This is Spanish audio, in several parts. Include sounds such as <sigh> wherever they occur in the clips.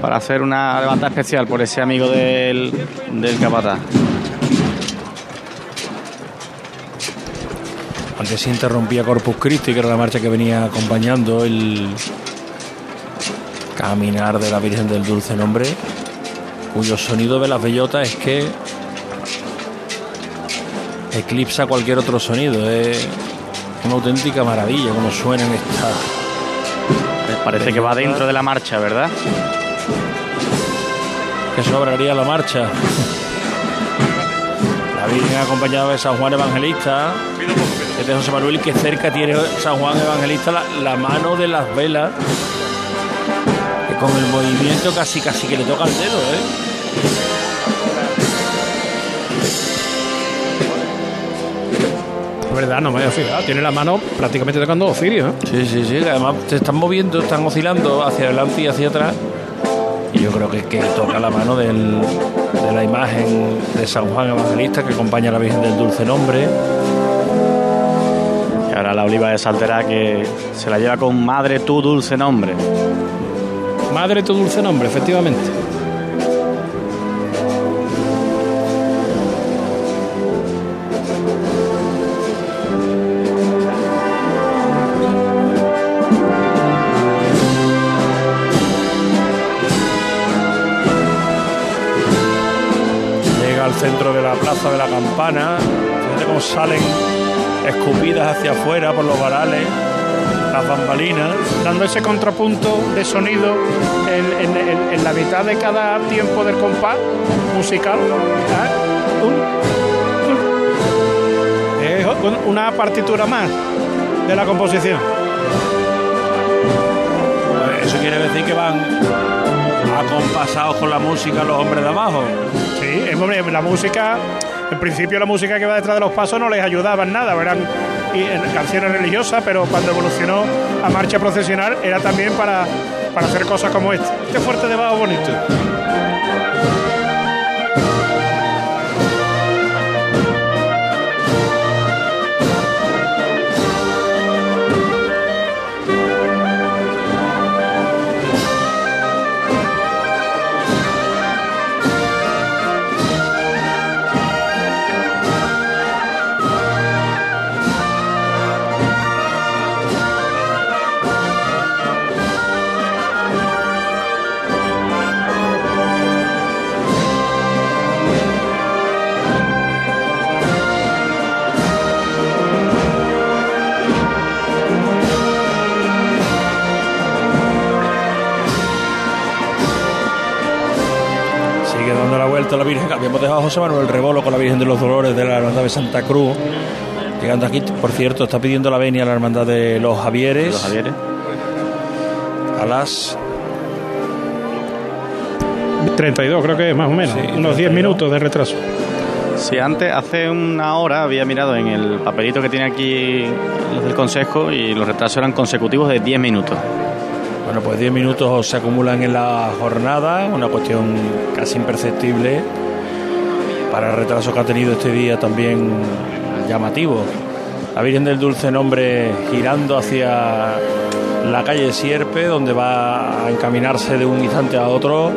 para hacer una levanta especial por ese amigo del, del capataz. Antes se interrumpía Corpus Christi, que era la marcha que venía acompañando el caminar de la Virgen del Dulce Nombre, cuyo sonido de las bellotas es que eclipsa cualquier otro sonido. Es una auténtica maravilla como suenan estas. Parece que va dentro de la marcha, ¿verdad? Que sobraría la marcha. La Virgen acompañada de San Juan Evangelista. Este José Manuel, que cerca tiene San Juan Evangelista la, la mano de las velas. Que con el movimiento casi casi que le toca el dedo, ¿eh? Es verdad, no me había fijado. Tiene la mano prácticamente tocando Osirio. ¿eh? Sí, sí, sí, además se están moviendo, están oscilando hacia adelante y hacia atrás. Yo creo que, que toca la mano del- de la imagen de San Juan Evangelista que acompaña a la Virgen del Dulce Nombre. Y ahora la oliva de Saltera que se la lleva con madre tu dulce nombre. Madre tu dulce nombre, efectivamente. Plaza de la campana. Fíjate cómo salen escupidas hacia afuera por los varales, las bambalinas. Dando ese contrapunto de sonido en, en- en- en la mitad de cada tiempo del compás musical. ¿ah? Es un- una partitura más de la composición. Eso quiere decir que van acompasados con la música los hombres de abajo. Sí, la música, en principio la música que va detrás de los pasos no les ayudaba en nada, eran canciones religiosas, pero cuando evolucionó a marcha procesional era también para, para hacer cosas como esta. Este fuerte de bajo bonito. La Virgen. Habíamos dejado a José Manuel Rebolo con la Virgen de los Dolores de la Hermandad de Santa Cruz. Llegando aquí, por cierto, está pidiendo la venia a la Hermandad de los Javieres. Los Javieres. A las 32 creo que es más o menos, Sí, unos 10 32. minutos de retraso. Sí, antes, hace una hora había mirado en el papelito que tiene aquí los del consejo y los retrasos eran consecutivos de 10 minutos. Bueno, pues 10 minutos se acumulan en la jornada, una cuestión casi imperceptible para el retraso que ha tenido este día también llamativo. La Virgen del Dulce Nombre girando hacia la calle Sierpe, donde va a encaminarse de un instante a otro.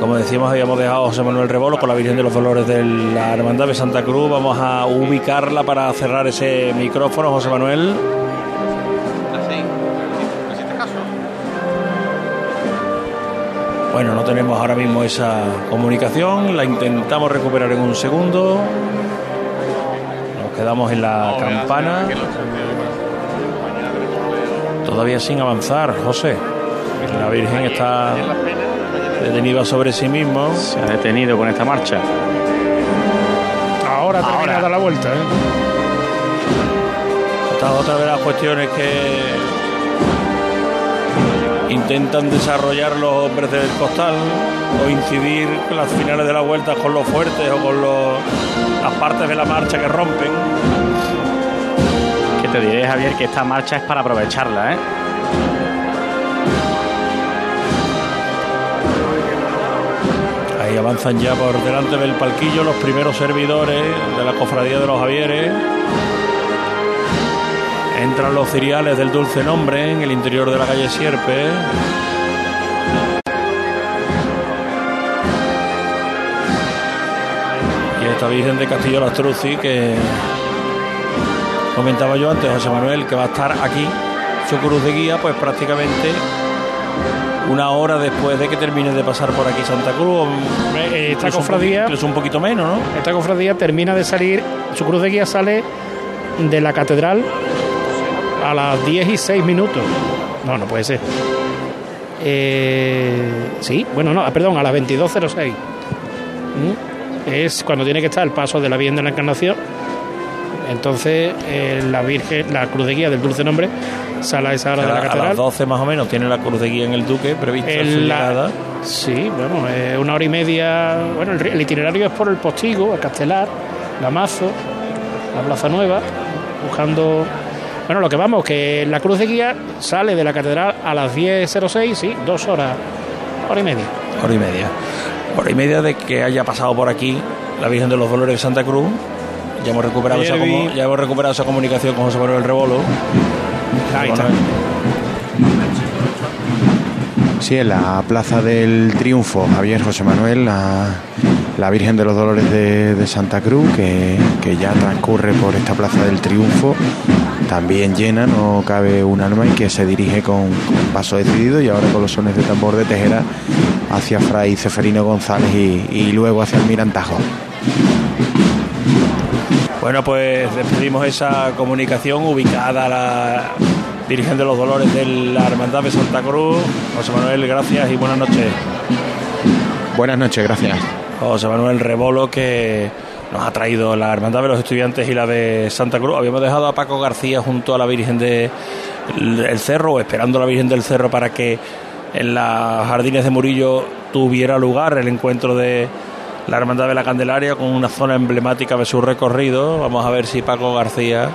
Como decíamos, habíamos dejado a José Manuel Rebolo con la Virgen de los Dolores de la Hermandad de Santa Cruz. Vamos a ubicarla para cerrar ese micrófono, José Manuel. Bueno, no tenemos ahora mismo esa comunicación, la intentamos recuperar en un segundo. Nos quedamos en la campana. Todavía sin avanzar, José. La Virgen está detenida sobre sí mismo. Se ha detenido con esta marcha. Ahora termina de dar la vuelta. ¿eh? Esta es otra de las cuestiones que intentan desarrollar los hombres del costal o incidir en las finales de la vuelta con los fuertes o con los- las partes de la marcha que rompen. Que te diré, Javier, que esta marcha es para aprovecharla, ¿eh? Ahí avanzan ya por delante del palquillo los primeros servidores de la cofradía de los Javieres. Entran los ciriales del dulce nombre en el interior de la calle Sierpe. Y esta Virgen de Castillo Lastruzzi que comentaba yo antes, José Manuel, que va a estar aquí su cruz de guía, pues prácticamente una hora después de que termine de pasar por aquí Santa Cruz. Esta cofradía. Es un poquito menos, ¿no? Esta cofradía termina de salir, su cruz de guía sale de la catedral a las 10 y 6 minutos. No, no puede ser. Eh, sí, bueno, no, perdón, a las 22.06. ¿Mm? Es cuando tiene que estar el paso de la Virgen de la Encarnación. Entonces, eh, la Virgen, la cruz de guía del dulce nombre, sale a esa hora de la catedral. A las 12 más o menos tiene la cruz de guía en el Duque prevista su llegada. Sí, bueno, una hora y media. Bueno, el, itinerario es por el Postigo, el Castelar, la Mazo, la Plaza Nueva, buscando bueno, lo que vamos, que la cruz de guía sale de la catedral a las 10.06, sí, dos horas, hora y media. Hora y media. Hora y media de que haya pasado por aquí la Virgen de los Dolores de Santa Cruz. Ya hemos recuperado, esa, ya hemos recuperado esa comunicación con José Manuel Rebolo. Ahí está. Sí, en la Plaza del Triunfo, Javier José Manuel, la, la Virgen de los Dolores de, Santa Cruz, que, que, ya transcurre por esta Plaza del Triunfo también llena, no cabe un alma y que se dirige con, paso decidido y ahora con los sones de tambor de Tejera hacia Fray Ceferino González y, luego hacia el Mirantajo. Bueno, pues despedimos esa comunicación ubicada a la Virgen de los Dolores de la Hermandad de Santa Cruz. José Manuel, gracias y buenas noches. Buenas noches, gracias. José Manuel Rebolo, que nos ha traído la Hermandad de los Estudiantes y la de Santa Cruz. Habíamos dejado a Paco García junto a la Virgen del de Cerro, esperando a la Virgen del Cerro para que en las jardines de Murillo tuviera lugar el encuentro de la Hermandad de la Candelaria con una zona emblemática de su recorrido. Vamos a ver si Paco García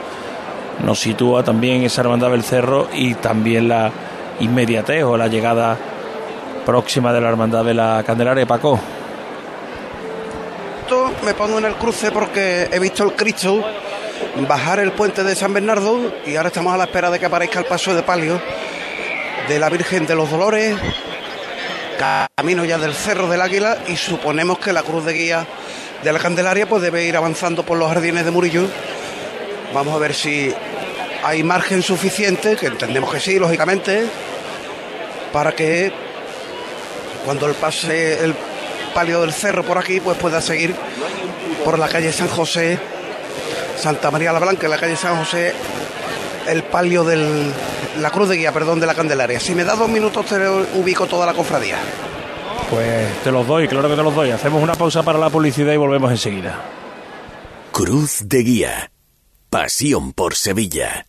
nos sitúa también esa Hermandad del Cerro y también la inmediatez o la llegada próxima de la Hermandad de la Candelaria. Paco me pongo en el cruce porque he visto el Cristo bajar el puente de San Bernardo y ahora estamos a la espera de que aparezca el paso de palio de la Virgen de los Dolores, camino ya del Cerro del Águila y suponemos que la cruz de guía de la Candelaria pues debe ir avanzando por los jardines de Murillo. Vamos a ver si hay margen suficiente, que entendemos que sí, lógicamente, para que cuando el pase el palio del cerro por aquí, pues pueda seguir por la calle San José, Santa María la Blanca, en la calle San José, el palio del la cruz de guía, perdón, de la Candelaria. Si me da dos minutos te ubico toda la cofradía. Pues te los doy, claro que te los doy. Hacemos una pausa para la publicidad y volvemos enseguida. Cruz de Guía. Pasión por Sevilla.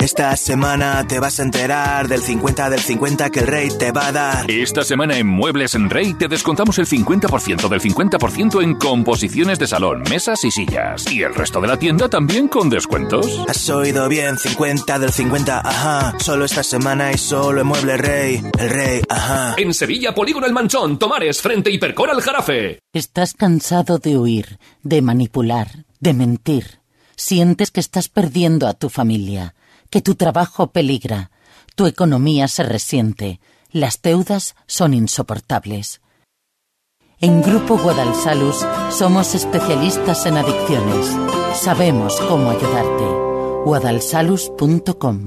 Esta semana te vas a enterar del 50 del 50 que el rey te va a dar. Esta semana en Muebles en Rey te descontamos el 50% del 50% en composiciones de salón, mesas y sillas. Y el resto de la tienda también con descuentos. Has oído bien, 50 del 50, ajá. Solo esta semana y solo en Muebles Rey. El rey, ajá. En Sevilla, Polígono El Manchón, Tomares, frente Hipercor al Jarafe. Estás cansado de huir, de manipular, de mentir. Sientes que estás perdiendo a tu familia que tu trabajo peligra, tu economía se resiente, las deudas son insoportables. En Grupo Guadalsalus somos especialistas en adicciones. Sabemos cómo ayudarte. guadalsalus.com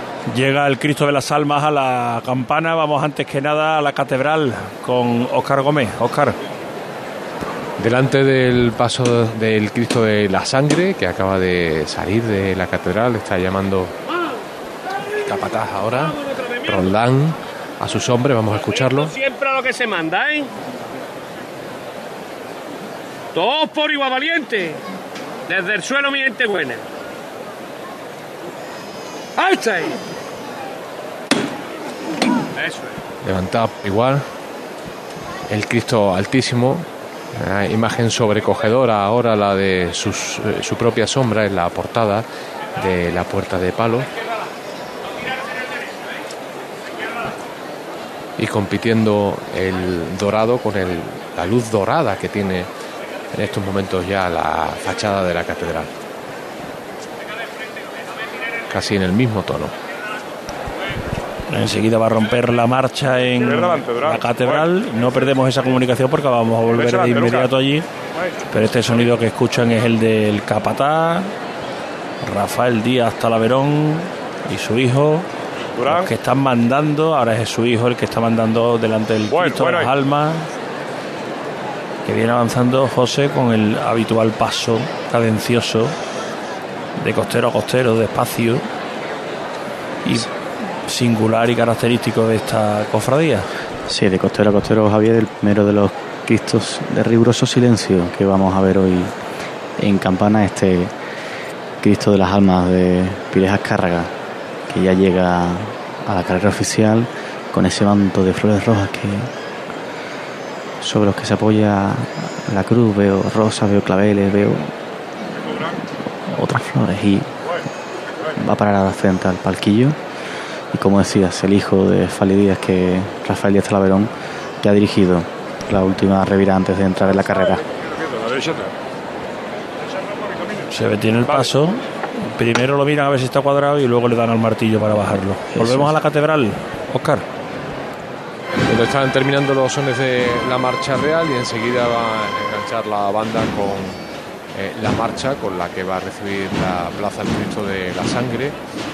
Llega el Cristo de las Almas a la campana. Vamos antes que nada a la catedral con Óscar Gómez. Óscar. Delante del paso del Cristo de la Sangre, que acaba de salir de la catedral, está llamando capataz ahora, Roldán, a sus hombres, vamos a escucharlo. Siempre a lo que se manda, ¿eh? Todos por igual valiente. Desde el suelo, mi gente buena. ¡Alza ahí! Eso es. Levantado igual. El Cristo Altísimo. Una imagen sobrecogedora ahora la de sus, eh, su propia sombra en la portada de la puerta de palo. Y compitiendo el dorado con el, la luz dorada que tiene en estos momentos ya la fachada de la catedral. Casi en el mismo tono. Enseguida va a romper la marcha en la catedral. No perdemos esa comunicación porque vamos a volver de inmediato allí. Pero este sonido que escuchan es el del capataz, Rafael Díaz Talaverón y su hijo. Los que están mandando, ahora es su hijo el que está mandando delante del Cristo de las Almas. Que viene avanzando José con el habitual paso cadencioso de costero a costero, despacio y singular y característico de esta cofradía. Sí, de costero a costero, Javier, el primero de los Cristos de riguroso silencio que vamos a ver hoy en Campana, este Cristo de las Almas de Pires Azcárraga, que ya llega a la carrera oficial con ese manto de flores rojas que sobre los que se apoya la cruz, veo rosas, veo claveles, veo otras flores y va a parar frente al palquillo y como decías, el hijo de Fali Díaz que Rafael Díaz Talaverón que ha dirigido la última revira antes de entrar en la carrera. Se detiene el paso. Primero lo miran a ver si está cuadrado y luego le dan al martillo para bajarlo. Volvemos a la catedral, Oscar. Donde están terminando los sones de la marcha real y enseguida va a enganchar la banda con eh, la marcha con la que va a recibir la Plaza del Cristo de la Sangre.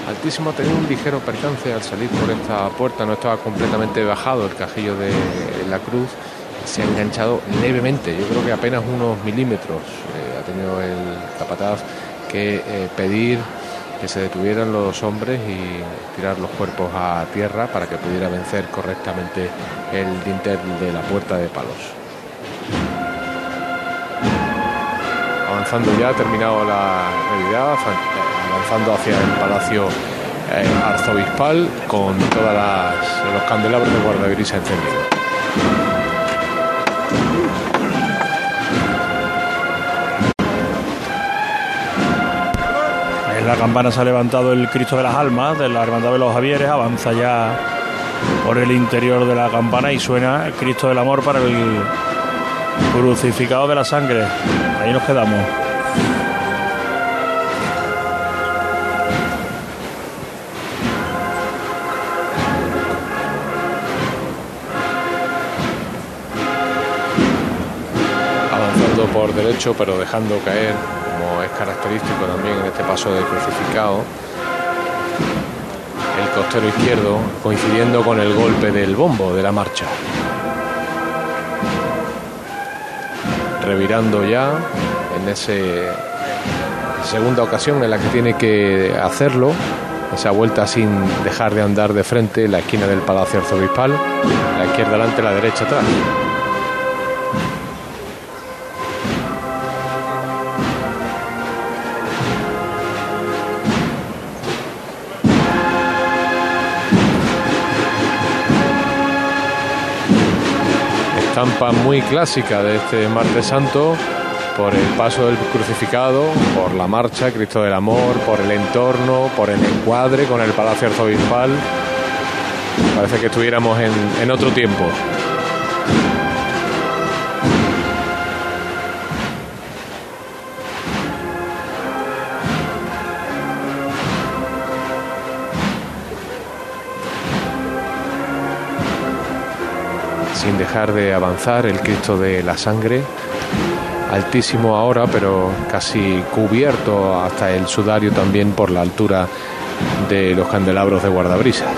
Altísimo ha tenido un ligero percance al salir por esta puerta, no estaba completamente bajado el cajillo de la cruz, se ha enganchado levemente, yo creo que apenas unos milímetros eh, ha tenido el capataz que eh, pedir que se detuvieran los hombres y tirar los cuerpos a tierra para que pudiera vencer correctamente el dintel de la puerta de palos. Avanzando ya, ha terminado la realidad, avanzando hacia el Palacio eh, arzobispal con todas las los candelabros de guardabrisa encendidos. En la campana se ha levantado el Cristo de las Almas de la Hermandad de los Javieres, avanza ya por el interior de la campana y suena Cristo del Amor para el crucificado de la sangre. Ahí nos quedamos. avanzando por derecho pero dejando caer, como es característico también en este paso del crucificado, el costero izquierdo coincidiendo con el golpe del bombo de la marcha. Revirando ya en ese segunda ocasión en la que tiene que hacerlo, esa vuelta sin dejar de andar de frente, la esquina del Palacio Arzobispal, la izquierda delante, la derecha atrás. Estampa muy clásica de este martes santo por el paso del crucificado, por la marcha, Cristo del Amor, por el entorno, por el encuadre con el Palacio Arzobispal. Parece que estuviéramos en, en otro tiempo. Dejar de avanzar el Cristo de la Sangre, altísimo ahora, pero casi cubierto hasta el sudario también por la altura de los candelabros de guardabrisas.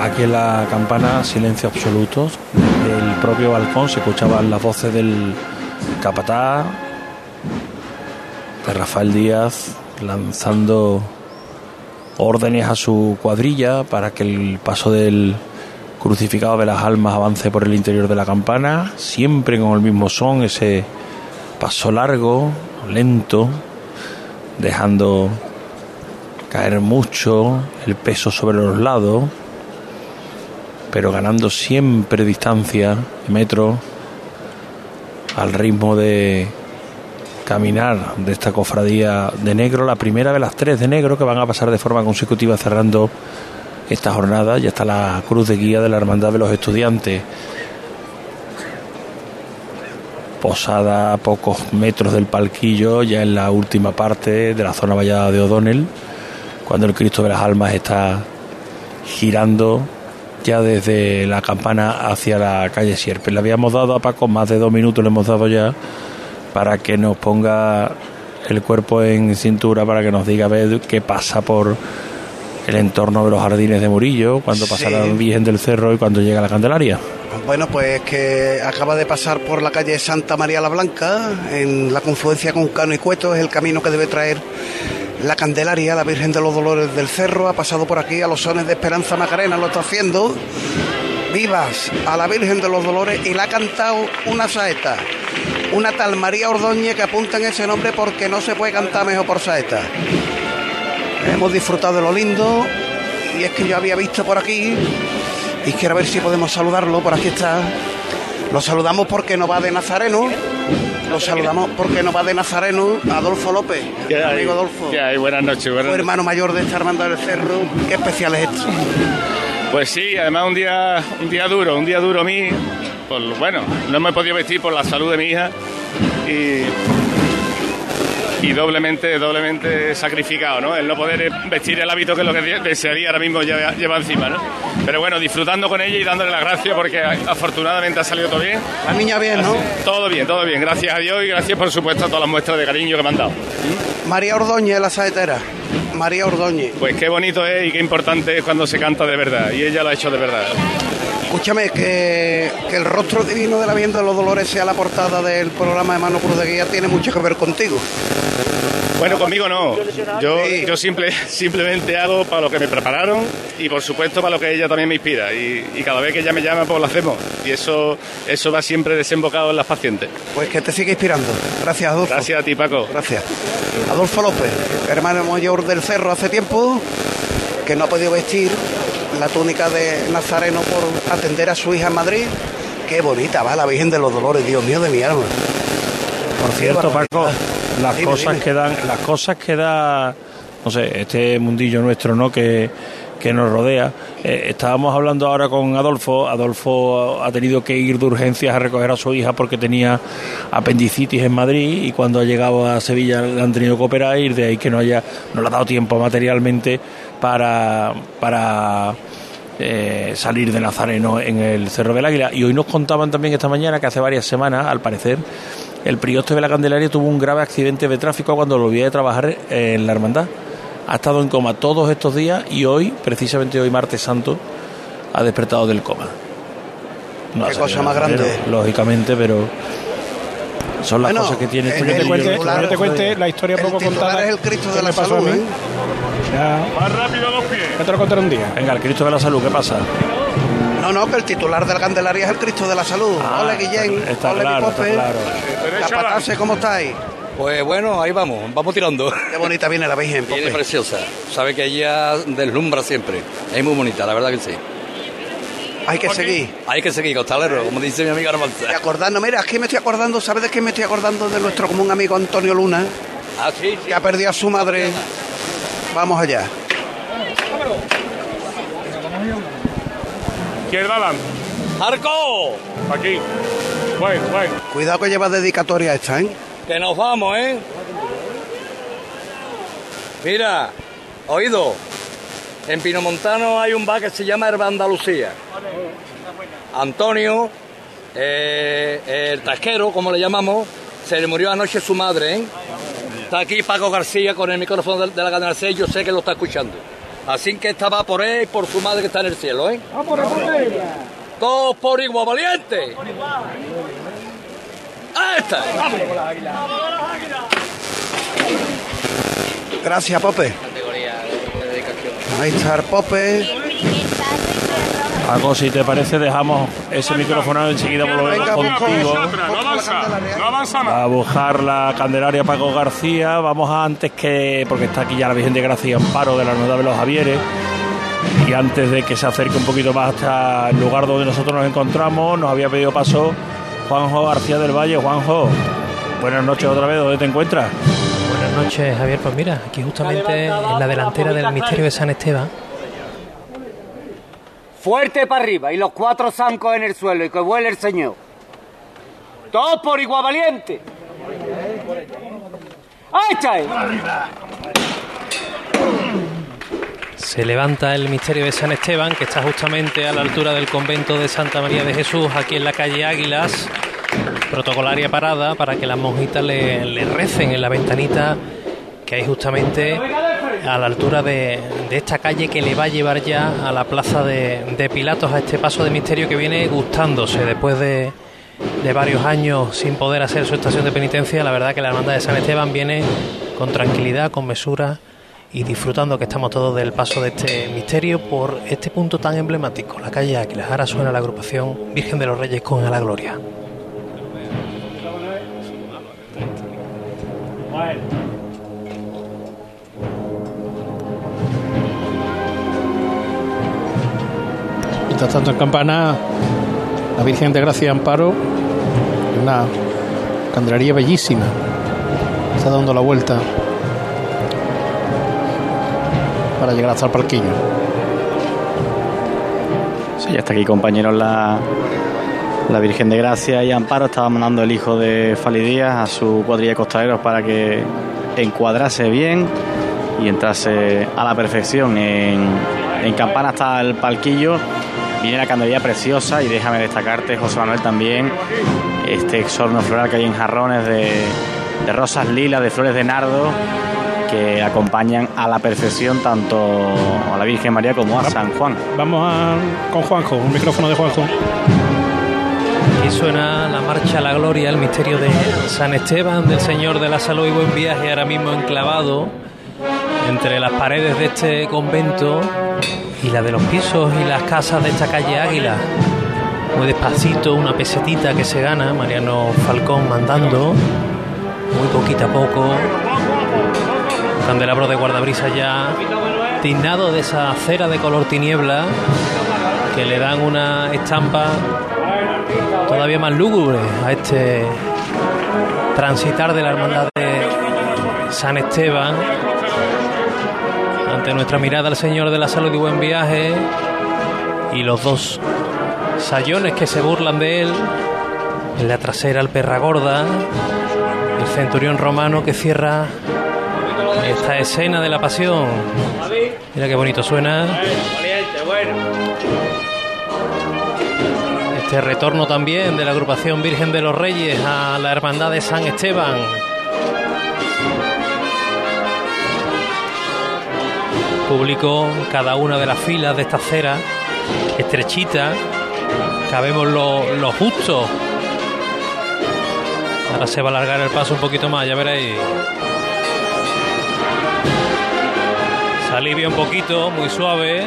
Aquí en la campana, silencio absoluto. Del propio balcón se escuchaban las voces del capataz, de Rafael Díaz, lanzando órdenes a su cuadrilla para que el paso del crucificado de las almas avance por el interior de la campana, siempre con el mismo son, ese paso largo, lento, dejando caer mucho el peso sobre los lados, pero ganando siempre distancia de metro al ritmo de caminar de esta cofradía de negro, la primera de las tres de negro que van a pasar de forma consecutiva cerrando esta jornada. Ya está la cruz de guía de la Hermandad de los Estudiantes. Posada a pocos metros del palquillo, ya en la última parte de la zona vallada de O'Donnell, cuando el Cristo de las Almas está girando ya desde la campana hacia la calle Sierpe. Le habíamos dado a Paco más de dos minutos, le hemos dado ya para que nos ponga el cuerpo en cintura, para que nos diga a ver qué pasa por el entorno de los jardines de Murillo, cuando pasa la Virgen del Cerro y cuando llega la Candelaria. Bueno, pues que acaba de pasar por la calle Santa María la Blanca, en la confluencia con Cano y Cueto, es el camino que debe traer la Candelaria, la Virgen de los Dolores del Cerro, ha pasado por aquí a los sones de Esperanza Macarena, lo está haciendo. Vivas a la Virgen de los Dolores y le ha cantado una saeta, una tal María Ordóñez que apunta en ese nombre porque no se puede cantar mejor por saeta. Hemos disfrutado de lo lindo y es que yo había visto por aquí y quiero ver si podemos saludarlo. Por aquí está. Lo saludamos porque nos va de Nazareno. Lo saludamos porque nos va de Nazareno Adolfo López. Amigo Adolfo. ¿Qué hay? Buenas noches. Buenas hermano mayor de esta hermandad del cerro. Qué especial es esto. Pues sí, además un día, un día duro, un día duro a mí. Por, bueno, no me he podido vestir por la salud de mi hija y, y doblemente, doblemente sacrificado, ¿no? El no poder vestir el hábito que es lo que desearía ahora mismo lleva, lleva encima, ¿no? Pero bueno, disfrutando con ella y dándole las gracias porque afortunadamente ha salido todo bien. La niña bien, ¿no? Todo bien, todo bien. Gracias a Dios y gracias por supuesto a todas las muestras de cariño que me han dado. María Ordóñez, la saetera. María Ordóñez. Pues qué bonito es y qué importante es cuando se canta de verdad. Y ella lo ha hecho de verdad. Escúchame, que, que el rostro divino de la Virgen de los Dolores sea la portada del programa de Mano Cruz de Guía tiene mucho que ver contigo. Bueno, conmigo no. Yo, yo simple, simplemente hago para lo que me prepararon y por supuesto para lo que ella también me inspira. Y, y cada vez que ella me llama, pues lo hacemos. Y eso, eso va siempre desembocado en las pacientes. Pues que te siga inspirando. Gracias, Adolfo. Gracias a ti, Paco. Gracias. Adolfo López, hermano mayor del Cerro hace tiempo, que no ha podido vestir la túnica de Nazareno por atender a su hija en Madrid. Qué bonita va la Virgen de los Dolores, Dios mío de mi alma. Por cierto. Paco, las Dime, cosas dime. que dan, las cosas que da, no sé, este mundillo nuestro, ¿no? Que, que nos rodea. Eh, estábamos hablando ahora con Adolfo. Adolfo ha tenido que ir de urgencias a recoger a su hija porque tenía apendicitis en Madrid y cuando ha llegado a Sevilla le han tenido que operar y de ahí que no haya, no le ha dado tiempo materialmente para, para eh, salir de Nazareno en el Cerro del Águila. Y hoy nos contaban también esta mañana que hace varias semanas, al parecer, el prioste de la Candelaria tuvo un grave accidente de tráfico cuando lo volvía a trabajar en la hermandad. Ha estado en coma todos estos días y hoy, precisamente hoy martes santo, ha despertado del coma. No Qué cosa más grande. Lógicamente, pero son las Bueno, cosas que tiene en este Que te cuente, titular- te cuente la historia el poco contada. es el Cristo de la a salud, mí. ¿eh? Ya, Más rápido los pies. ya te lo contaré un día. Venga, el Cristo de la Salud, ¿qué pasa? No, no, que el titular de la Candelaria es el Cristo de la Salud. Ah, Ole, Guillén. está Ole, claro, Pipope. está claro. Capatase, ¿cómo estáis? Pues bueno, ahí vamos, vamos tirando. Qué bonita viene la Virgen, Viene preciosa. Sabe que ella deslumbra siempre. Es muy bonita, la verdad que sí. Hay que seguir. Hay que seguir, costalero, como dice mi amiga Armanza. Y acordando, mira, aquí me estoy acordando, ¿sabes de qué me estoy acordando? De nuestro común amigo Antonio Luna, Ah, sí, que ha perdido a su madre. Vamos allá. Izquierda adelante. ¡Arco! Aquí. Bueno, bueno. Cuidado que lleva dedicatoria esta, ¿eh? Que nos vamos, ¿eh? Mira, oído. En Pinomontano hay un bar que se llama Herba Andalucía. Antonio, eh, el tasquero, como le llamamos, se le murió anoche su madre, ¿eh? Está aquí Paco García con el micrófono de, la cadena 6, yo sé que lo está escuchando. Así que esta va por él y por su madre que está en el cielo, ¿eh? Todos por igual, valiente. Ahí está. Gracias, Pope. Ahí está el Pope. Paco, si te parece, dejamos ese micrófono enseguida volvemos contigo. No avanza. No avanza más. a buscar la Candelaria Paco García. Vamos a antes que, porque está aquí ya la Virgen de Gracia y Amparo de la Hermandad de los Javieres. Y antes de que se acerque un poquito más hasta el lugar donde nosotros nos encontramos, nos había pedido paso Juanjo García del Valle. Juanjo, buenas noches otra vez, ¿dónde te encuentras? Buenas noches, Javier. Pues mira, aquí justamente en la delantera del misterio de San Esteban. Fuerte para arriba y los cuatro zancos en el suelo y que vuele el Señor. Todos por igual valiente. ¡Ahí. Se levanta el misterio de San Esteban, que está justamente a la altura del convento de Santa María de Jesús, aquí en la calle Águilas. Protocolaria parada para que las monjitas le, le recen en la ventanita que hay justamente a la altura de, esta calle que le va a llevar ya a la plaza de, Pilatos, a este paso de misterio que viene gustándose después de, de varios años sin poder hacer su estación de penitencia. La verdad que la hermandad de San Esteban viene con tranquilidad, con mesura y disfrutando que estamos todos del paso de este misterio por este punto tan emblemático, la calle Áquilas. Ahora suena la agrupación Virgen de los Reyes con A la Gloria. Mientras tanto en campana, la Virgen de Gracia Amparo, una candelería bellísima. Está dando la vuelta para llegar hasta el palquillo. Sí, ya está aquí, compañeros, la, la Virgen de Gracia y Amparo. Estaba mandando el hijo de Fali Díaz a su cuadrilla de costaleros para que encuadrase bien y entrase a la perfección. En, en campana está el palquillo. Viene la candelería preciosa y déjame destacarte, José Manuel, también este exorno floral que hay en jarrones de, de rosas lilas, de flores de nardo, que acompañan a la perfección tanto a la Virgen María como a San Juan. Vamos a, con Juanjo, un micrófono de Juanjo. Aquí suena la marcha a la gloria, el misterio de San Esteban, del Señor de la Salud y Buen Viaje, ahora mismo enclavado entre las paredes de este convento y la de los pisos y las casas de esta calle Águila. Muy despacito, una pesetita que se gana, Mariano Falcón mandando, muy poquito a poco. Candelabro de guardabrisa ya tiznado de esa cera de color tiniebla que le dan una estampa todavía más lúgubre a este transitar de la hermandad de San Esteban ante nuestra mirada al Señor de la Salud y Buen Viaje. Y los dos sayones que se burlan de él. En la trasera el perra gorda el centurión romano que cierra esta escena de la pasión. Mira qué bonito suena. Este retorno también de la agrupación Virgen de los Reyes a la Hermandad de San Esteban. Público cada una de las filas de esta acera, estrechita, cabemos lo, lo justo. Ahora se va a alargar el paso un poquito más, ya veréis. Se alivia un poquito, muy suave.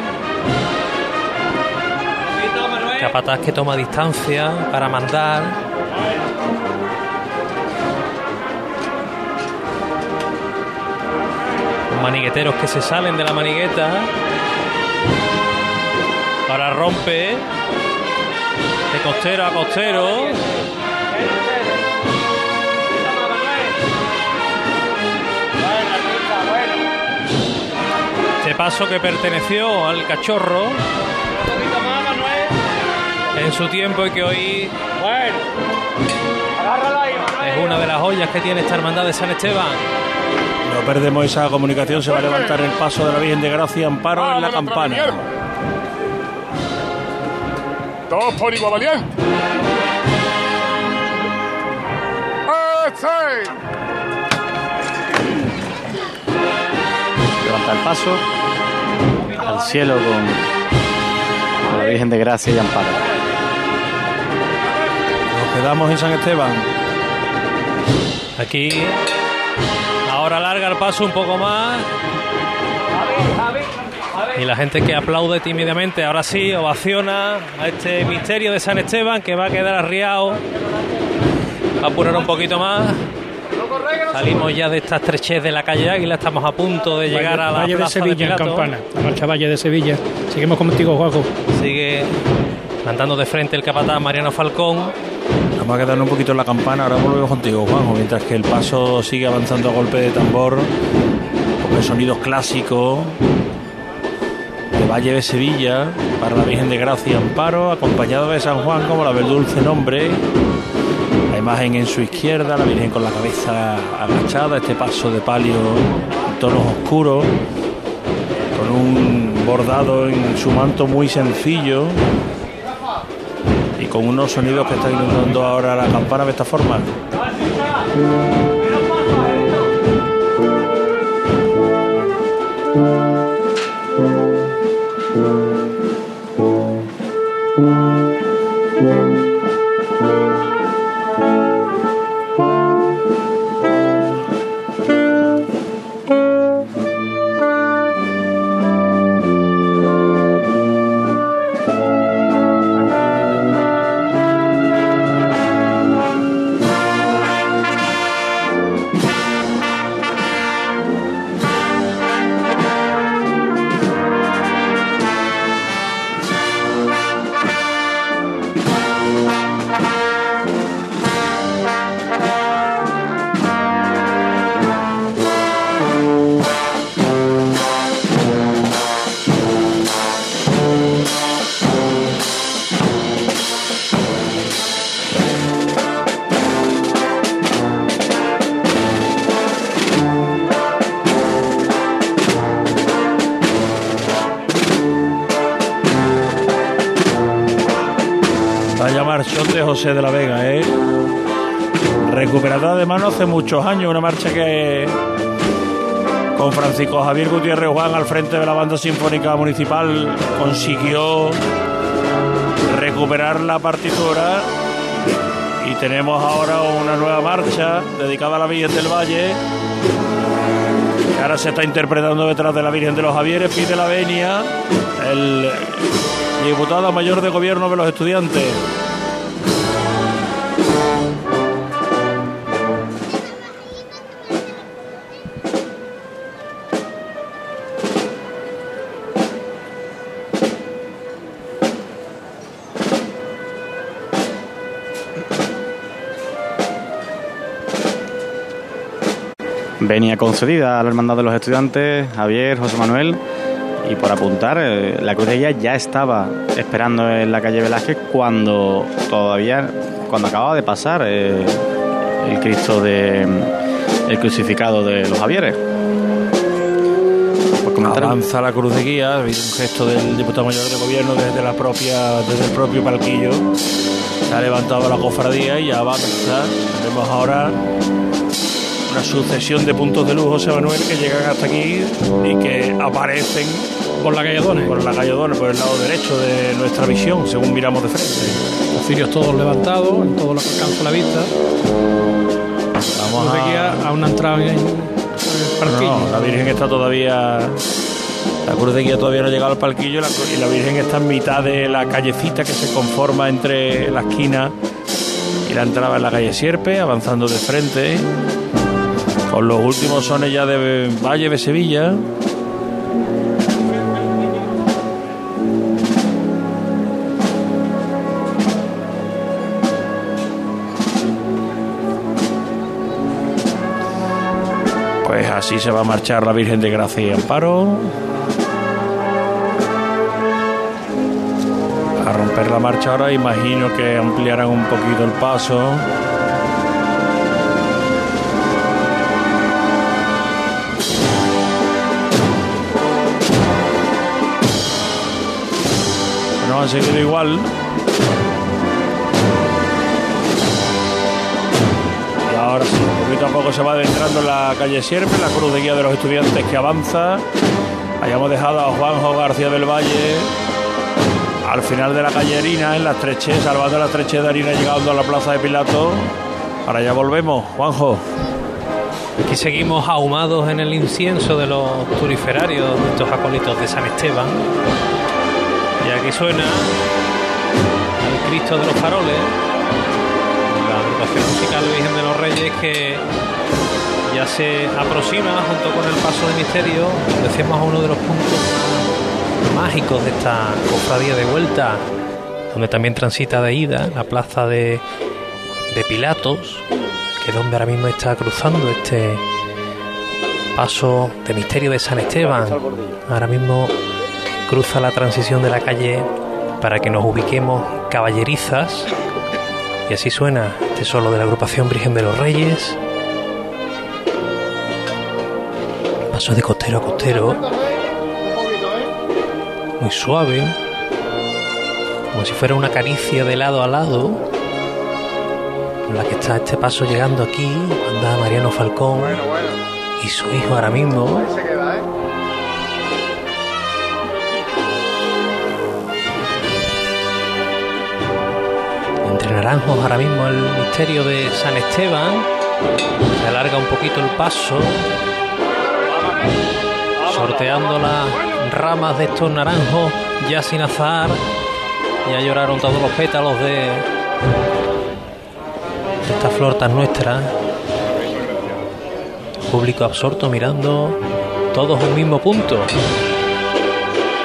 Capataz que toma distancia para mandar. Manigueteros que se salen de la manigueta. Ahora rompe. De costero a costero. Este paso que perteneció al cachorro en su tiempo y que hoy es una de las joyas que tiene esta hermandad de San Esteban. No perdemos esa comunicación, se va a levantar el paso de la Virgen de Gracia, amparo en la campana. Dos por igual valiente. ¡Este! Levanta el paso al cielo con, con la Virgen de Gracia y Amparo. Nos quedamos en San Esteban. Aquí ahora larga el paso un poco más. Y la gente que aplaude tímidamente, ahora sí, ovaciona a este misterio de San Esteban que va a quedar arriado. Va a apurar un poquito más. Salimos ya de esta estrechez de la calle Águila, estamos a punto de llegar a la Valle de plaza Sevilla, en. Campana. La marcha Valle de Sevilla. Seguimos contigo, Juanjo. Sigue andando de frente el capataz Mariano Falcón. Vamos a quedarnos un poquito en la campana, ahora volvemos contigo, Juanjo, mientras que el paso sigue avanzando a golpe de tambor, con sonidos clásicos de Valle de Sevilla, para la Virgen de Gracia y Amparo, acompañado de San Juan como la del dulce nombre. La imagen en su izquierda, la Virgen con la cabeza agachada, este paso de palio en tonos oscuros, con un bordado en su manto muy sencillo con unos sonidos que está inundando ahora la campana de esta forma. De la Vega, ¿eh? Recuperada de mano hace muchos años, una marcha que con Francisco Javier Gutiérrez Juan al frente de la banda sinfónica municipal consiguió recuperar la partitura y tenemos ahora una nueva marcha dedicada a la Virgen del Valle que ahora se está interpretando detrás de la Virgen de los Javieres pide la venia el diputado mayor de gobierno de los estudiantes Venía concedida a la Hermandad de los Estudiantes, Javier, José Manuel, y por apuntar, eh, la cruz de guía ya estaba esperando en la calle Velázquez cuando todavía, cuando acababa de pasar eh, el Cristo de el crucificado de los Javieres. Avanza la cruz de guía, un gesto del diputado mayor de gobierno desde la propia, desde el propio palquillo. Se ha levantado la cofradía y ya avanza. Vemos ahora una sucesión de puntos de luz, José Manuel, que llegan hasta aquí y que aparecen por la calle Dones. Por la calle Dones, por el lado derecho de nuestra visión, según miramos de frente. Los cirios todos levantados, en todo lo que alcanza la vista. Vamos a... a una entrada en el parquillo. No, la Virgen está todavía la cruz de guía todavía no ha llegado al palquillo y la, Virgen está en mitad de la callecita que se conforma entre la esquina y la entrada en la calle Sierpe, avanzando de frente. Los últimos sones ya de Valle de Sevilla. Pues así se va a marchar la Virgen de Gracia y Amparo. A romper la marcha ahora, imagino que ampliarán un poquito el paso. Han seguido igual. Y ahora sí, poquito a poco se va adentrando en la calle Sierpe, la cruz de guía de los estudiantes que avanza. Hayamos dejado a Juanjo García del Valle al final de la calle Harina, en la estreche, salvando la estreche de Harina, llegando a la plaza de Pilato. Ahora ya volvemos, Juanjo. Aquí seguimos ahumados en el incienso de los turiferarios, estos acólitos de San Esteban. Aquí suena el Cristo de los Faroles, la agrupación musical Virgen de los Reyes que ya se aproxima junto con el paso de misterio, decíamos a uno de los puntos mágicos de esta cofradía de vuelta, donde también transita de ida la plaza de, de Pilatos, que es donde ahora mismo está cruzando este paso de misterio de San Esteban. Ahora mismo cruza la transición de la calle para que nos ubiquemos caballerizas. Y así suena este solo de la agrupación Virgen de los Reyes. Paso de costero a costero. Muy suave. Como si fuera una caricia de lado a lado. La que está este paso llegando aquí. Anda Mariano Falcón y su hijo ahora mismo. Naranjos ahora mismo el misterio de San Esteban. Se alarga un poquito el paso. Sorteando las ramas de estos naranjos ya sin azar. Ya lloraron todos los pétalos de esta flor tan nuestra. Público absorto mirando todos un mismo punto.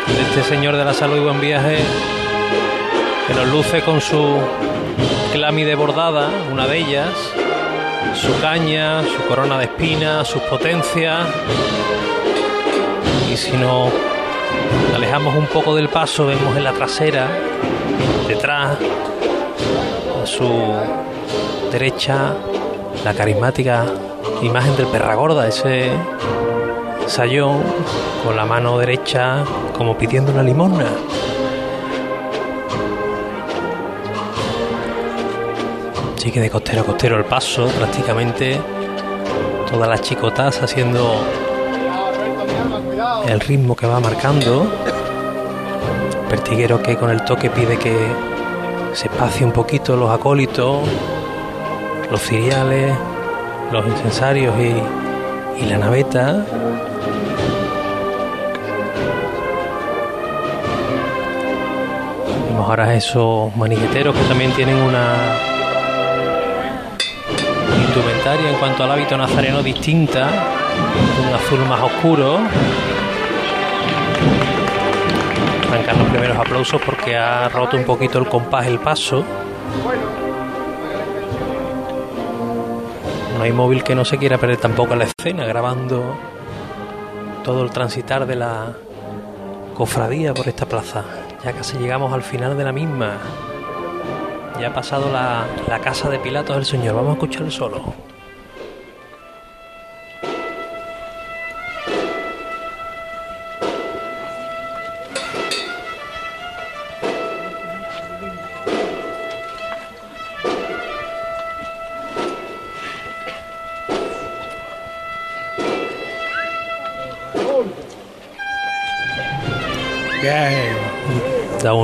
De este señor de la salud y buen viaje que nos luce con su clámide bordada, una de ellas, su caña, su corona de espinas, sus potencias. Y si nos alejamos un poco del paso, vemos en la trasera, detrás, a su derecha, la carismática imagen del perra gorda, ese sayón con la mano derecha como pidiendo una limosna. Sigue de costero a costero el paso, prácticamente todas las chicotas haciendo el ritmo que va marcando. Pertiguero que con el toque pide que se espacie un poquito los acólitos, los ciriales, los incensarios y, y la naveta. Vemos ahora esos maniqueteros que también tienen una en cuanto al hábito nazareno distinta, un azul más oscuro. Arrancan los primeros aplausos porque ha roto un poquito el compás el paso. No hay móvil que no se quiera perder tampoco la escena, grabando todo el transitar de la cofradía por esta plaza. Ya casi llegamos al final de la misma. Ya ha pasado la, la casa de Pilatos del Señor. Vamos a escuchar solo.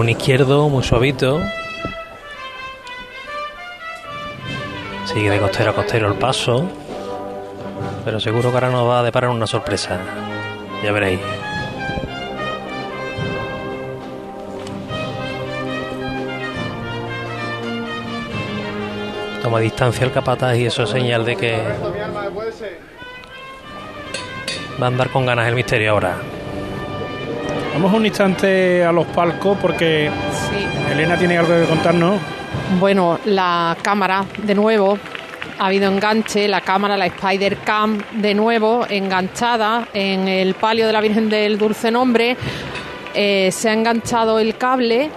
Izquierdo muy suavito. Sigue de costero a costero el paso. Pero seguro que ahora nos va a deparar una sorpresa. Ya veréis. Toma distancia el capataz y eso es señal de que va a andar con ganas el misterio ahora. Vamos un instante a los palcos porque Elena tiene algo que contarnos. Bueno, la cámara, de nuevo, ha habido enganche, la cámara, la Spider Cam, de nuevo, enganchada en el palio de la Virgen del Dulce Nombre. Eh, se ha enganchado el cable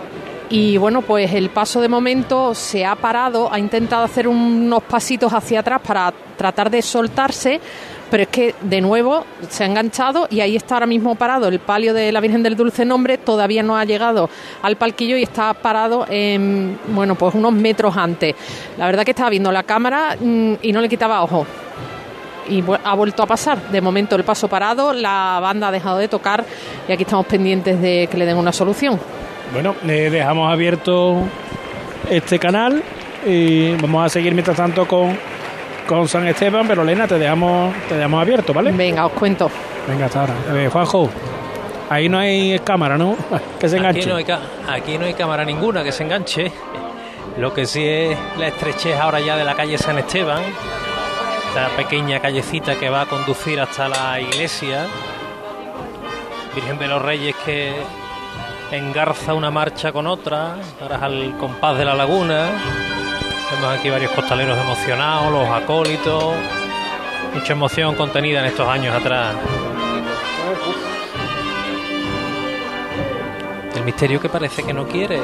y bueno, pues el paso de momento se ha parado, ha intentado hacer unos pasitos hacia atrás para tratar de soltarse, pero es que de nuevo se ha enganchado y ahí está ahora mismo parado el palio de la Virgen del Dulce Nombre, todavía no ha llegado al palquillo y está parado en, bueno, pues unos metros antes. La verdad que estaba viendo la cámara mm, y no le quitaba ojo. Y ha vuelto a pasar. De momento el paso parado, la banda ha dejado de tocar y aquí estamos pendientes de que le den una solución. Bueno, dejamos abierto este canal y vamos a seguir mientras tanto con, con San Esteban, pero Elena, te dejamos, te dejamos abierto, ¿vale? Venga, os cuento. Venga, hasta ahora. Eh, Juanjo, ahí no hay cámara, ¿no? <laughs> Que se enganche. Aquí no, hay, aquí no hay cámara ninguna que se enganche. Lo que sí es la estrechez ahora ya de la calle San Esteban, esta pequeña callecita que va a conducir hasta la iglesia. Virgen de los Reyes que engarza una marcha con otra, ahora es al compás de la laguna. Vemos aquí varios costaleros emocionados, los acólitos. Mucha emoción contenida en estos años atrás. El misterio que parece que no quiere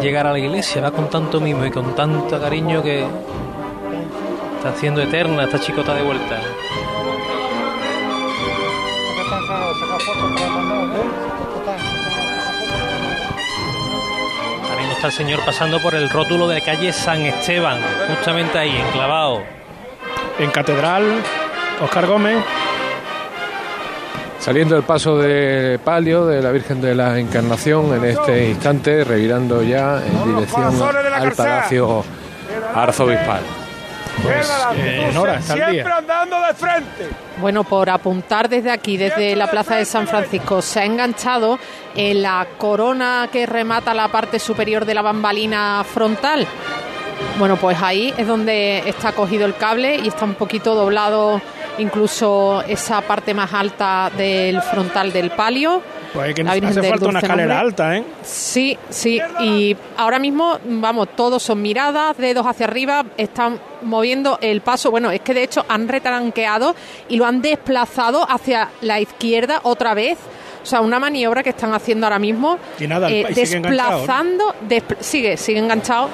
llegar a la iglesia, va con tanto mimo y con tanto cariño que está haciendo eterna esta chicota de vuelta. Está el señor pasando por el rótulo de calle San Esteban, justamente ahí, enclavado. En Catedral, Oscar Gómez. Saliendo del paso de palio de la Virgen de la Encarnación en este instante, revirando ya en dirección al Palacio Arzobispal. Pues eh, en hora, está el día. andando de frente. Bueno, por apuntar desde aquí, desde la Plaza de San Francisco, se ha enganchado en la corona que remata la parte superior de la bambalina frontal. Bueno, pues ahí es donde está cogido el cable y está un poquito doblado incluso esa parte más alta del frontal del palio. Pues que La Virgen hace del falta una escalera Nombre. alta, ¿eh? Sí, sí, y ahora mismo, vamos, todos son miradas, dedos hacia arriba, están moviendo el paso. Bueno, es que de hecho han retranqueado y lo han desplazado hacia la izquierda otra vez. O sea, una maniobra que están haciendo ahora mismo. Y nada, eh, sigue desplazando, despl- sigue, sigue enganchado,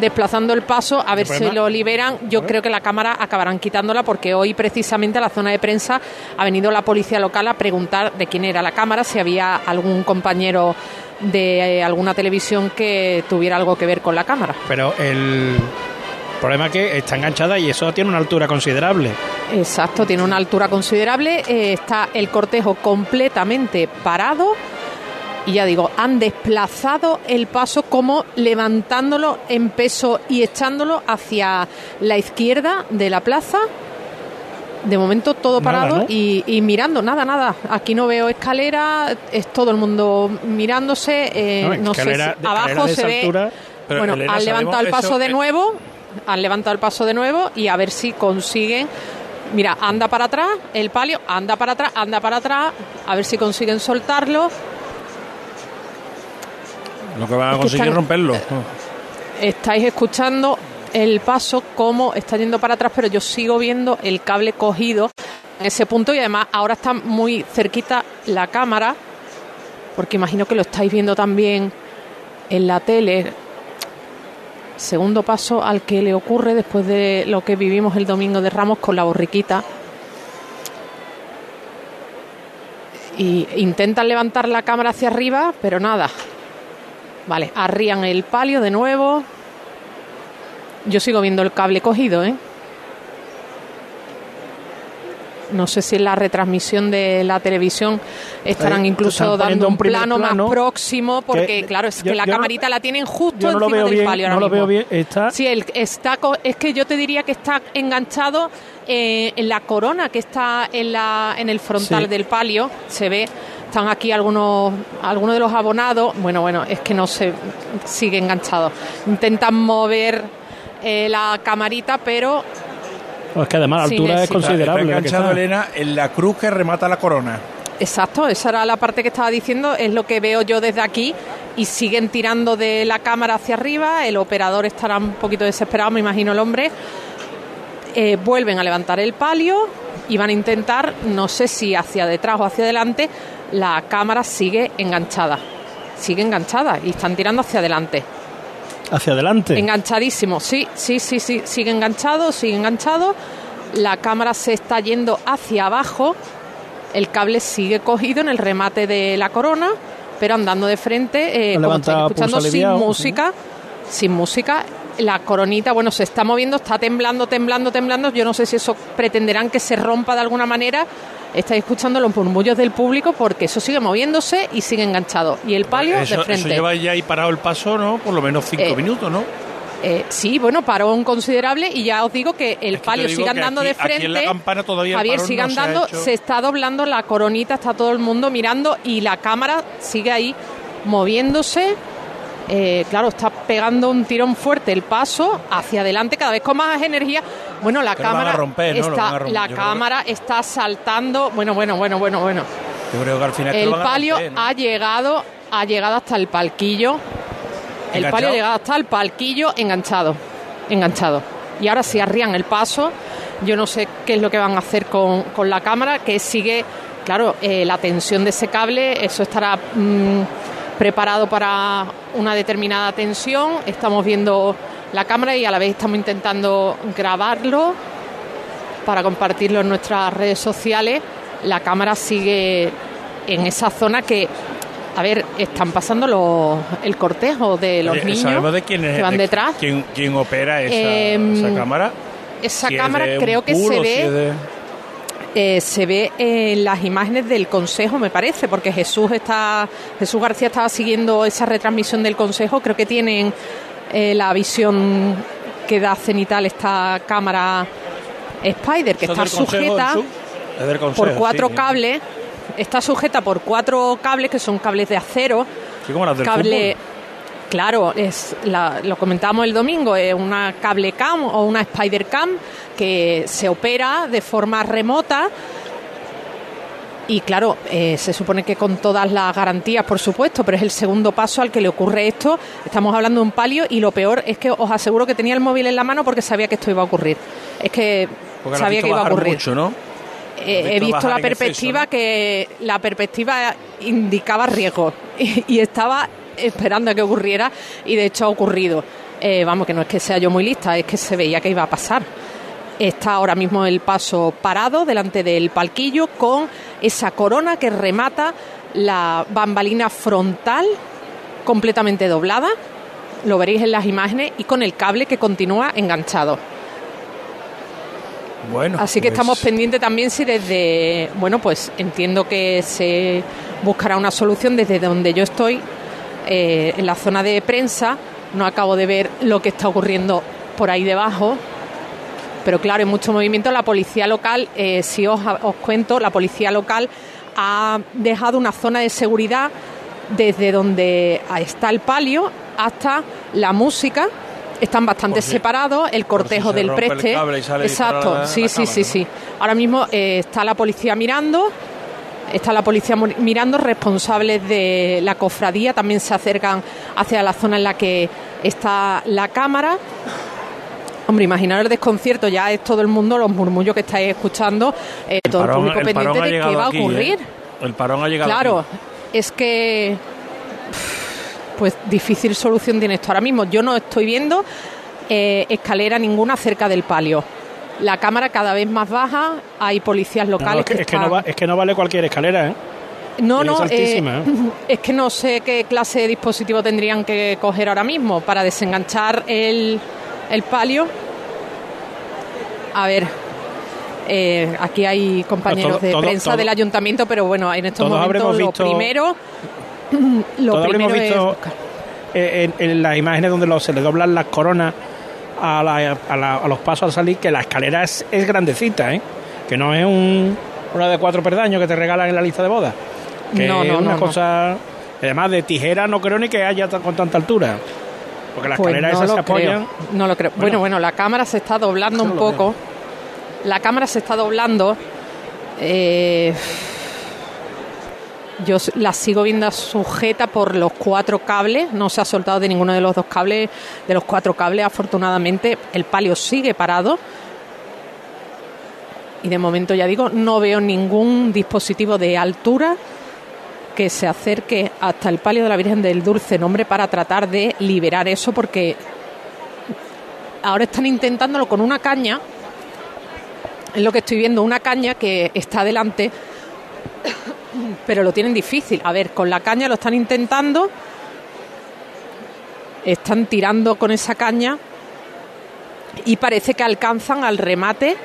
desplazando el paso, a ver si lo liberan. Yo creo que la cámara acabarán quitándola porque hoy precisamente a la zona de prensa ha venido la policía local a preguntar de quién era la cámara, si había algún compañero de eh, alguna televisión que tuviera algo que ver con la cámara. Pero el, El problema es que está enganchada y eso tiene una altura considerable. Exacto, tiene una altura considerable. eh, está el cortejo completamente parado. Y ya digo, han desplazado el paso como levantándolo en peso y echándolo hacia la izquierda de la plaza. De momento todo Nada, parado ¿no? y, y mirando, nada, nada. Aquí no veo escalera, es todo el mundo mirándose. eh, No, no, sé si abajo se ve. pero, bueno, Elena, han levantado el paso eso, de nuevo, han levantado el paso de nuevo y a ver si consiguen. Mira, anda para atrás, el palio, anda para atrás, anda para atrás, a ver si consiguen soltarlo. Lo que van a Es conseguir están- romperlo. Estáis escuchando el paso como está yendo para atrás, pero yo sigo viendo el cable cogido en ese punto y además ahora está muy cerquita la cámara, porque imagino que lo estáis viendo también en la tele. Segundo paso al que le ocurre después de lo que vivimos el domingo de Ramos con la borriquita. Y intentan levantar la cámara hacia arriba, pero nada. Vale, arrían el palio de nuevo. Yo sigo viendo el cable cogido, ¿eh? No sé si en la retransmisión de la televisión estarán incluso dando un plano, plano más próximo, porque que- claro, es yo- que la no- camarita la tienen justo yo no lo encima veo del bien, palio ahora no lo veo bien, está- Sí, el, está, es que yo te diría que está enganchado eh, en la corona que está en, la, en el frontal Sí. del palio. Se ve, están aquí algunos, algunos de los abonados. Bueno, bueno, es que no se sigue enganchado. Intentan mover eh, la camarita, pero es que además la altura es considerable. Está enganchado. Elena en la cruz que remata la corona. Exacto, esa era la parte que estaba diciendo, es lo que veo yo desde aquí y siguen tirando de la cámara hacia arriba, el operador estará un poquito desesperado, me imagino el hombre, Eh, vuelven a levantar el palio y van a intentar, no sé si hacia detrás o hacia adelante, la cámara sigue enganchada, sigue enganchada y están tirando hacia adelante. Hacia adelante. Enganchadísimo, sí, sí, sí, sí, sigue enganchado, sigue enganchado. La cámara se está yendo hacia abajo. El cable sigue cogido en el remate de la corona, pero andando de frente, eh, como estáis escuchando, sin aliviado. música. Sin música. La coronita, bueno, se está moviendo, está temblando, temblando, temblando. Yo no sé si eso pretenderán que se rompa de alguna manera. Estáis escuchando los murmullos del público porque eso sigue moviéndose y sigue enganchado. Y el palio Eso, de eso frente. lleva ya ahí parado el paso, ¿no? Por lo menos cinco Eh, minutos, ¿no? Eh, sí, bueno, parón considerable y ya os digo que el palio digo sigue que andando aquí- de frente. aquí en la campana todavía Javier sigue no se andando, hecho. se está doblando la coronita, está todo el mundo mirando y la cámara sigue ahí moviéndose. Eh, claro, está pegando un tirón fuerte el paso hacia adelante, cada vez con más energía. Bueno, la Que cámara romper, ¿no? Lo está, la Yo cámara está saltando. Bueno, bueno, bueno, bueno, bueno. Yo creo que al final El palio romper, ¿no? ha llegado, ha llegado hasta el palquillo. El ¿Enganchado? palio ha llegado hasta el palquillo enganchado, enganchado. Y ahora si arrían el paso, yo no sé qué es lo que van a hacer con, con la cámara, que sigue, claro, eh, la tensión de ese cable, eso estará mm, preparado para una determinada tensión. Estamos viendo la cámara y a la vez estamos intentando grabarlo para compartirlo en nuestras redes sociales. La cámara sigue en esa zona que, a ver, están pasando los, el cortejo de los Oye, niños ¿Sabemos de quién es? que van de detrás. ¿Quién, quién opera esa, Em, esa cámara? Esa Si cámara creo que se ve eh, se ve en las imágenes del consejo, me parece, porque Jesús está Jesús García estaba siguiendo esa retransmisión del consejo. Creo que tienen eh, la visión que da cenital esta cámara Spider, que ¿Eso está sujeta consejo, por cuatro sí. cables. Está sujeta por cuatro cables que son cables de acero. Sí, como las del cable, fútbol. Claro, es la- lo comentábamos el domingo, es una cable cam o una spider cam que se opera de forma remota. Y claro, eh, se supone que con todas las garantías, por supuesto, pero es el segundo paso al que le ocurre esto. Estamos hablando de un palio y lo peor es que os aseguro que tenía el móvil en la mano porque sabía que esto iba a ocurrir. Es que Porque sabía que iba a ocurrir. mucho, ¿no? Eh, he visto la exceso, perspectiva que la perspectiva indicaba riesgo <laughs> y, y estaba <laughs> esperando a que ocurriera y de hecho ha ocurrido. Eh, vamos, que no es que sea yo muy lista, es que se veía que iba a pasar. Está ahora mismo el paso parado delante del palquillo con esa corona que remata la bambalina frontal completamente doblada. lo veréis en las imágenes, y con el cable que continúa enganchado. Bueno, Así que pues, estamos pendientes también si desde, bueno, pues entiendo que se buscará una solución desde donde yo estoy, eh, en la zona de prensa. No acabo de ver lo que está ocurriendo por ahí debajo. Pero claro, hay mucho movimiento. La policía local, eh, si os, os cuento, la policía local ha dejado una zona de seguridad desde donde está el palio hasta la música. Están bastante separados, el cortejo del preste. Exacto, sí, sí, cámara, sí, ¿no? sí. Ahora mismo eh, está la policía mirando, está la policía mirando, responsables de la cofradía también se acercan hacia la zona en la que está la cámara. Hombre, imaginaros el desconcierto, ya es todo el mundo, los murmullos que estáis escuchando, eh, todo el parón- público el pendiente de qué va a aquí, ¿eh? ocurrir. El parón ha llegado. Claro, aquí. es que pues difícil solución tiene esto ahora mismo. Yo no estoy viendo eh, escalera ninguna cerca del palio. La cámara cada vez más baja, hay policías No, locales es, que, que, es que no va- es que no vale cualquier escalera, ¿eh? no, Es no, eh, ¿eh? <laughs> es que no sé qué clase de dispositivo tendrían que coger ahora mismo para desenganchar el, el palio. A ver, eh, aquí hay compañeros Todo- de todo- prensa todo- del ayuntamiento, pero bueno, en estos momentos lo visto- primero, <clears throat> lo primero es visto eh, en, en las imágenes donde se le doblan las coronas a, la- a la- a los pasos al salir que la escalera es, es grandecita, ¿eh? Que no es un, una de cuatro perdaños que te regalan en la lista de bodas. Que No, es no, una no, no. cosa... Además de tijera no creo ni que haya con tanta altura. Porque las Pues escaleras no esas se apoyan... creo, no lo creo. Bueno, bueno, la cámara se está doblando un poco. La cámara se está doblando. Eh, yo la sigo viendo sujeta por los cuatro cables. No se ha soltado de ninguno de los dos cables, de los cuatro cables. Afortunadamente, el palio sigue parado. Y de momento, ya digo, no veo ningún dispositivo de altura que se acerque hasta el palio de la Virgen del Dulce Nombre para tratar de liberar eso, porque ahora están intentándolo con una caña. Es lo que estoy viendo, una caña que está delante, pero lo tienen difícil. A ver, con la caña lo están intentando, están tirando con esa caña y parece que alcanzan al remate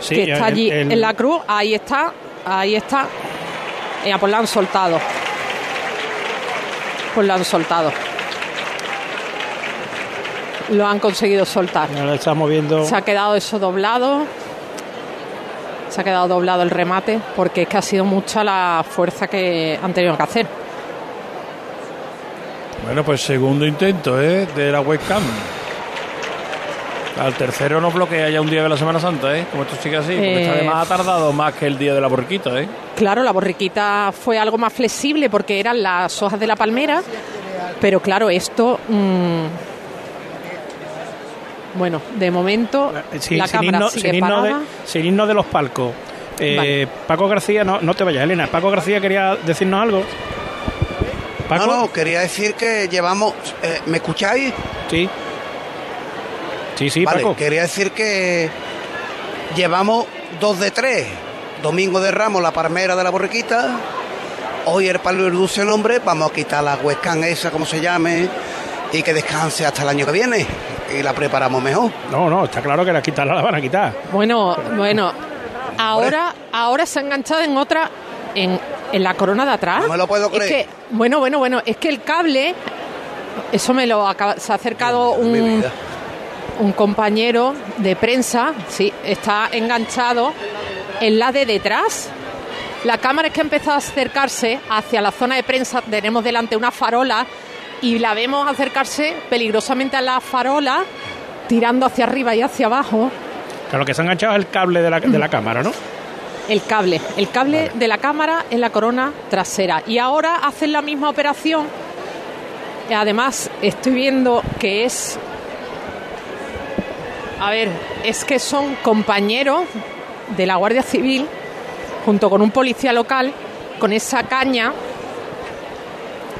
Sí, que está el- allí el- en la cruz. Ahí está, ahí está. Ya, pues la han soltado. Pues lo han soltado. Lo han conseguido soltar. Ahora estamos viendo... Se ha quedado eso doblado. Se ha quedado doblado el remate porque es que ha sido mucha la fuerza que han tenido que hacer. Bueno, pues segundo intento, ¿eh? De la webcam. Al tercero no bloquea ya un día de la Semana Santa, ¿eh? Como esto sigue así. Porque Eh, además ha tardado más que el día de la borriquita, ¿eh? Claro, la borriquita fue algo más flexible porque eran las hojas de la palmera, pero claro, esto. mm, bueno, de momento Eh, Sí, la sin, cámara irnos, sigue sin irnos de, parada. sin irnos de los palcos. Eh, Paco García, no, no te vayas, Elena. Paco García quería decirnos algo. Paco. No, no, quería decir que llevamos. eh, ¿Me escucháis? Sí. Sí, sí, vale, Paco. quería decir que llevamos dos de tres. Domingo de Ramos, la palmera de la borriquita. Hoy el palo del dulce nombre. Vamos a quitar la webcam esa, como se llame, y que descanse hasta el año que viene. Y la preparamos mejor. No, no, está claro que la quitarla la van a quitar. Bueno, bueno, ahora, ahora se ha enganchado en otra, en, en la corona de atrás. No me lo puedo Es creer. que, bueno, bueno, bueno, es que el cable, eso me lo acaba, se ha acercado un, un compañero de prensa, sí, está enganchado en la de detrás. La cámara es que ha empezado a acercarse hacia la zona de prensa. Tenemos delante una farola y la vemos acercarse peligrosamente a la farola, tirando hacia arriba y hacia abajo. Claro, lo que se ha enganchado es el cable de la, de la cámara, ¿no? El cable, el cable de la cámara en la corona trasera. Y ahora hacen la misma operación. Además, estoy viendo que es. A ver, es que son compañeros de la Guardia Civil, junto con un policía local, con esa caña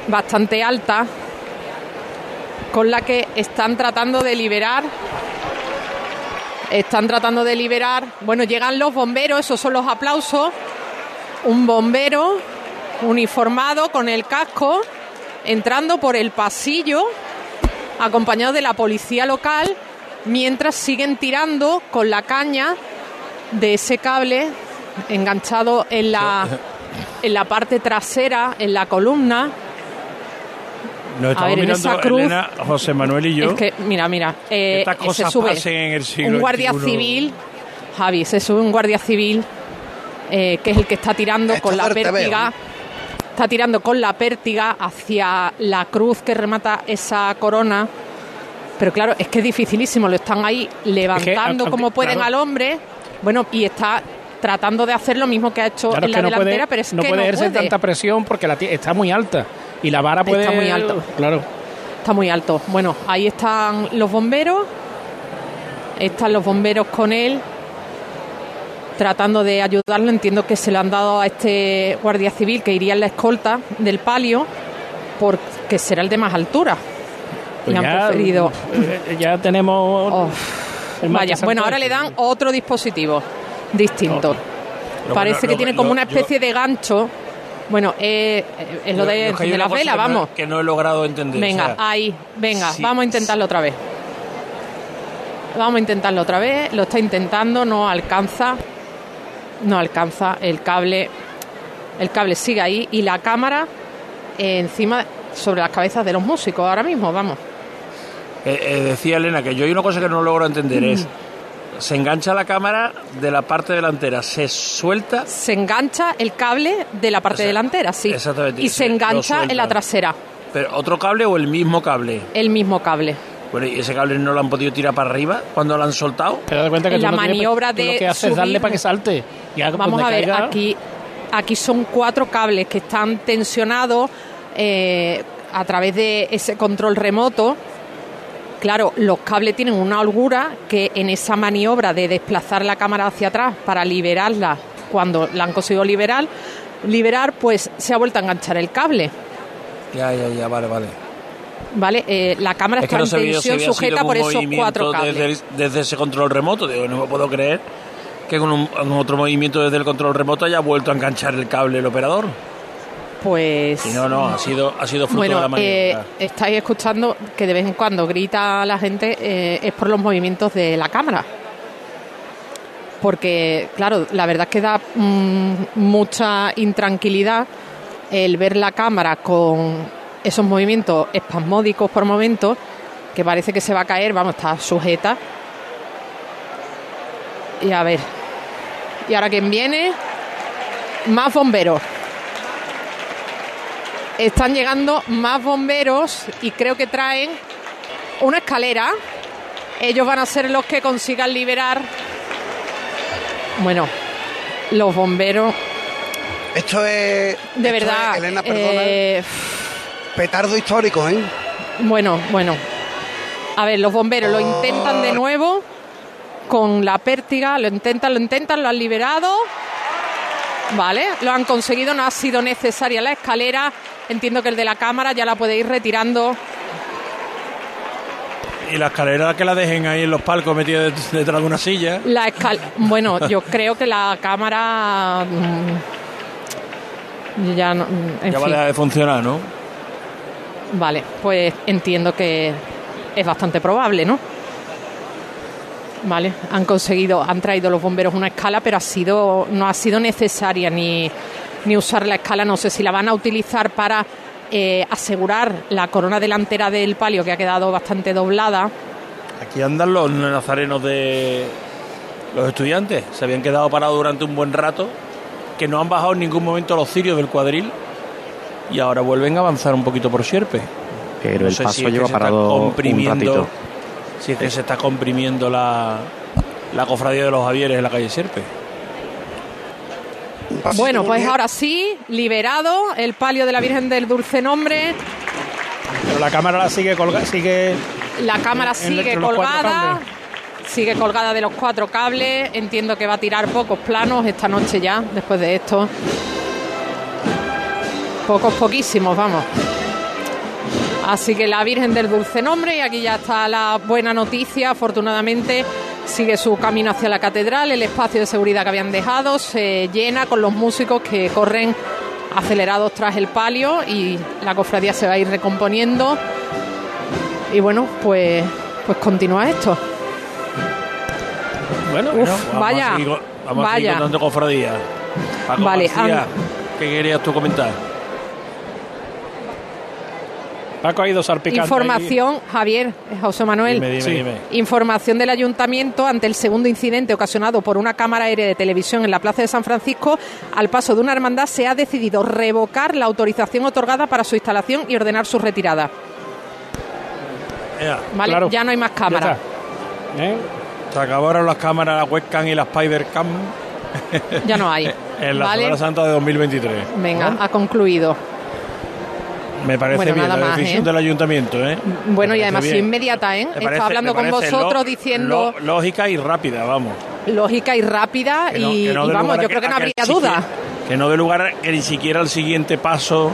bastante alta, con la que están tratando de liberar están tratando de liberar. Bueno, llegan los bomberos, esos son los aplausos. Un bombero uniformado con el casco entrando por el pasillo. acompañado de la policía local, mientras siguen tirando con la caña de ese cable enganchado en la, en la parte trasera, en la columna. Nos A estamos ver, en mirando, esa cruz- Elena, José Manuel y yo. Es que, mira, mira, eh, Estas se cosas sube pasen en el siglo un guardia XXI. civil, Javi, se sube un guardia civil eh, que es el que está tirando Esto con la pértiga, está tirando con la pértiga hacia la cruz que remata esa corona. Pero claro, es que es dificilísimo, lo están ahí levantando como pueden claro. al hombre, bueno, y está tratando de hacer lo mismo que ha hecho Claro, en la puede, delantera, pero es no que puede no puede. tanta presión porque la está muy alta y la vara puede Está muy alta. Claro. Está muy alto. Bueno, ahí están los bomberos. Están los bomberos con él. Tratando de ayudarlo. Entiendo que se le han dado a este guardia civil que iría en la escolta del palio. Porque será el de más altura. Pues y han ya, preferido. eh, ya tenemos el Vaya, bueno, ahora le dan otro dispositivo distinto. Lo Parece bueno, que lo- tiene como lo- una yo- especie de gancho. Bueno, eh, eh, es lo de, que no- vamos. que no he logrado entender. Venga, o sea, ahí, venga, sí, vamos a intentarlo otra vez. Vamos a intentarlo otra vez. Lo está intentando, no alcanza. No alcanza. El cable. El cable sigue ahí. Y la cámara eh, encima sobre las cabezas de los músicos ahora mismo, vamos. eh, eh, decía Elena que yo hay una cosa que no logro entender es se engancha la cámara de la parte delantera, se suelta, Se engancha el cable de la parte O sea, delantera, sí. exactamente, Y se- engancha en la trasera. pero otro cable o el mismo cable. El mismo cable. Bueno, y ese cable no lo han podido tirar para arriba cuando lo han soltado. Te das cuenta que tú la tienes- maniobra tú lo de que haces es darle subir- para que salte. Y Vamos a ver, caiga- aquí, aquí son cuatro cables que están tensionados eh, a través de ese control remoto. Claro, los cables tienen una holgura que en esa maniobra de desplazar la cámara hacia atrás para liberarla, cuando la han conseguido liberar, liberar, pues se ha vuelto a enganchar el cable. Ya, ya, ya, vale, vale. ¿Vale? Eh, la cámara Es está no en sabía tensión sujeta por esos cuatro cables. desde, ese control remoto. Digo, no me puedo creer que con, un, con otro movimiento desde el control remoto haya vuelto a enganchar el cable el operador. Pues. Y no, no, ha sido, ha sido fruto de la Bueno, eh, estáis escuchando que de vez en cuando grita la gente eh, es por los movimientos de la cámara. Porque, claro, la verdad es que da mm, mucha intranquilidad el ver la cámara con esos movimientos espasmódicos por momentos, que parece que se va a caer, vamos, está sujeta. Y a ver. ¿Y ahora quién viene? Más bomberos. Están llegando más bomberos y creo que traen una escalera. Ellos van a ser los que consigan liberar. Bueno, los bomberos. Esto es. De esto verdad. es, Elena, perdona. eh, Petardo histórico, ¿eh? bueno, bueno. A ver, los bomberos lo intentan de nuevo con la pértiga. Lo intentan, lo intentan, lo han liberado. Vale, lo han conseguido. No ha sido necesaria la escalera. Entiendo que el de la cámara ya la puede ir retirando. Y la escalera que la dejen ahí en los palcos metida det- detrás de una silla. La escal bueno, yo <laughs> creo que la cámara mm, ya no, mm, en ya va a dejar de funcionar, ¿no? Vale, pues entiendo que es bastante probable, ¿no? Vale, han conseguido, han traído los bomberos una escala, pero ha sido, no ha sido necesaria ni, ni usar la escala. No sé si la van a utilizar para eh, asegurar la corona delantera del palio, que ha quedado bastante doblada. Aquí andan los nazarenos de los estudiantes. Se habían quedado parados durante un buen rato, que no han bajado en ningún momento los cirios del cuadril y ahora vuelven a avanzar un poquito por Sierpe. Pero No el paso si es que lleva parado un comprimiendo- ratito. Si es que se está comprimiendo la, la cofradía de los Javieres en la calle Sierpe. Bueno, pues ahora sí, liberado el palio de la Virgen del Dulce Nombre. Pero la cámara la sigue colgada, sigue. La cámara sigue colgada. Sigue colgada de los cuatro cables. Entiendo que va a tirar pocos planos esta noche ya, después de esto. Pocos, poquísimos, vamos. Así que la Virgen del Dulce Nombre, y aquí ya está la buena noticia, afortunadamente sigue su camino hacia la catedral, el espacio de seguridad que habían dejado se llena con los músicos que corren acelerados tras el palio y la cofradía se va a ir recomponiendo. y bueno, pues, pues continúa esto. Bueno, Uf, Vamos vaya, a seguir, vamos a seguir vaya. contando cofradías. Paco Vale, García, ¿qué querías tú comentar? Paco ha ido salpicando. Información, Javier, José Manuel. Dime, dime, dime. Información del ayuntamiento ante el segundo incidente ocasionado por una cámara aérea de televisión en la Plaza de San Francisco. Al paso de una hermandad se ha decidido revocar la autorización otorgada para su instalación y ordenar su retirada. Ea, ¿Vale? claro. Ya no hay más cámaras. ¿Eh? Se acabaron las cámaras, la webcam y la Spider-Cam Ya no hay. <laughs> en la ¿Vale? Semana Santa de 2023. Venga, ha concluido. Me parece Bueno, bien la más, decisión ¿eh? del ayuntamiento, ¿eh? Bueno, y además bien. inmediata, ¿eh? Parece- hablando con vosotros diciendo lógica y rápida, vamos. lógica y rápida no- y, no vamos, yo creo que no habría duda. Que no dé lugar que ni siquiera el siguiente paso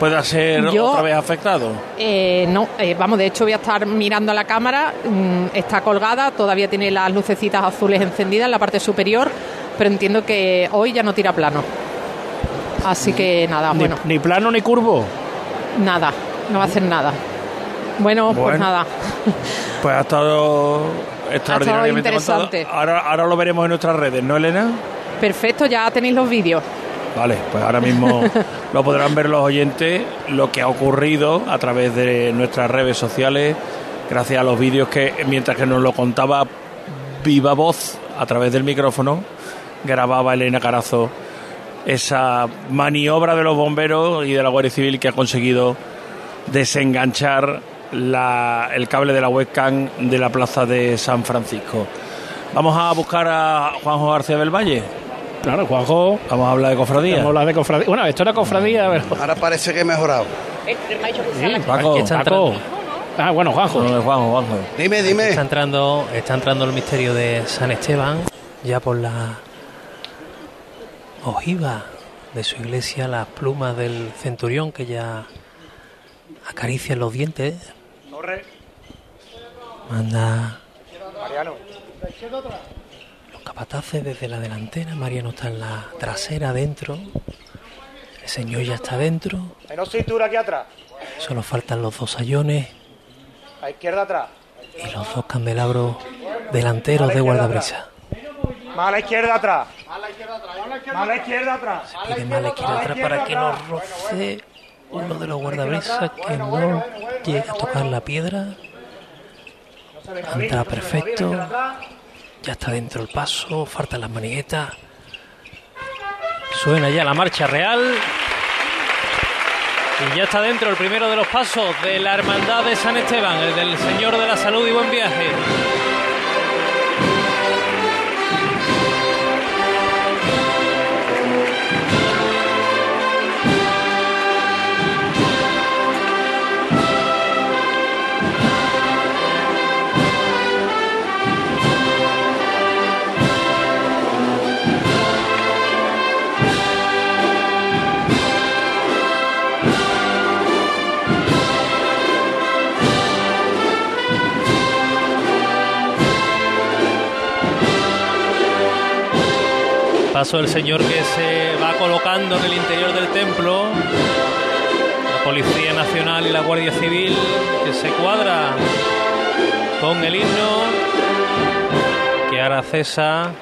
pueda ser Yo- otra vez afectado. Eh, no, eh, vamos, de hecho voy a estar mirando a la cámara, mm, está colgada, todavía tiene las lucecitas azules encendidas en la parte superior, pero entiendo que hoy ya no tira plano. Así que nada, Ni, bueno, ni plano ni curvo. Nada, no va a hacer nada. Bueno, pues nada. Pues ha estado extraordinariamente interesante. contado. Ahora, ahora lo veremos en nuestras redes, ¿no, Elena? Perfecto, ya tenéis los vídeos. Vale, pues ahora mismo <laughs> lo podrán ver los oyentes, lo que ha ocurrido a través de nuestras redes sociales, gracias a los vídeos que, mientras que nos lo contaba viva voz a través del micrófono, grababa Elena Carazo esa maniobra de los bomberos y de la Guardia Civil que ha conseguido desenganchar la- el cable de la webcam de la plaza de San Francisco. Vamos a buscar a Juanjo García del Valle. Claro, Juanjo. Vamos a hablar de cofradía. Vamos a hablar de cofradía. Bueno, esto era cofradía, pero. Ahora parece que he mejorado. Sí, Paco. Paco. Paco. Ah, bueno, Juanjo. No, Juanjo, Juanjo. Dime, dime. Está entrando, está entrando el misterio de San Esteban, ya por la ojiva de su iglesia, las plumas del centurión que ya acarician los dientes. Manda Mariano. los capataces desde la delantera, Mariano está en la trasera dentro, el señor ya está dentro, Menos cintura aquí atrás. solo faltan los dos sayones A izquierda atrás. y los dos candelabros delanteros de guardabrisa. Más a la izquierda atrás. Más a la izquierda atrás. Pide más a la izquierda atrás para que no roce uno de los guardabrisas que no llegue a tocar la piedra. Entra perfecto. Ya está dentro el paso, faltan las maniguetas. Suena ya la marcha real. Y ya está dentro el primero de los pasos de la Hermandad de San Esteban, el del Señor de la Salud y Buen Viaje. Paso señor que se va colocando en el interior del templo. La Policía Nacional y la Guardia Civil que se cuadra con el himno que ahora cesa.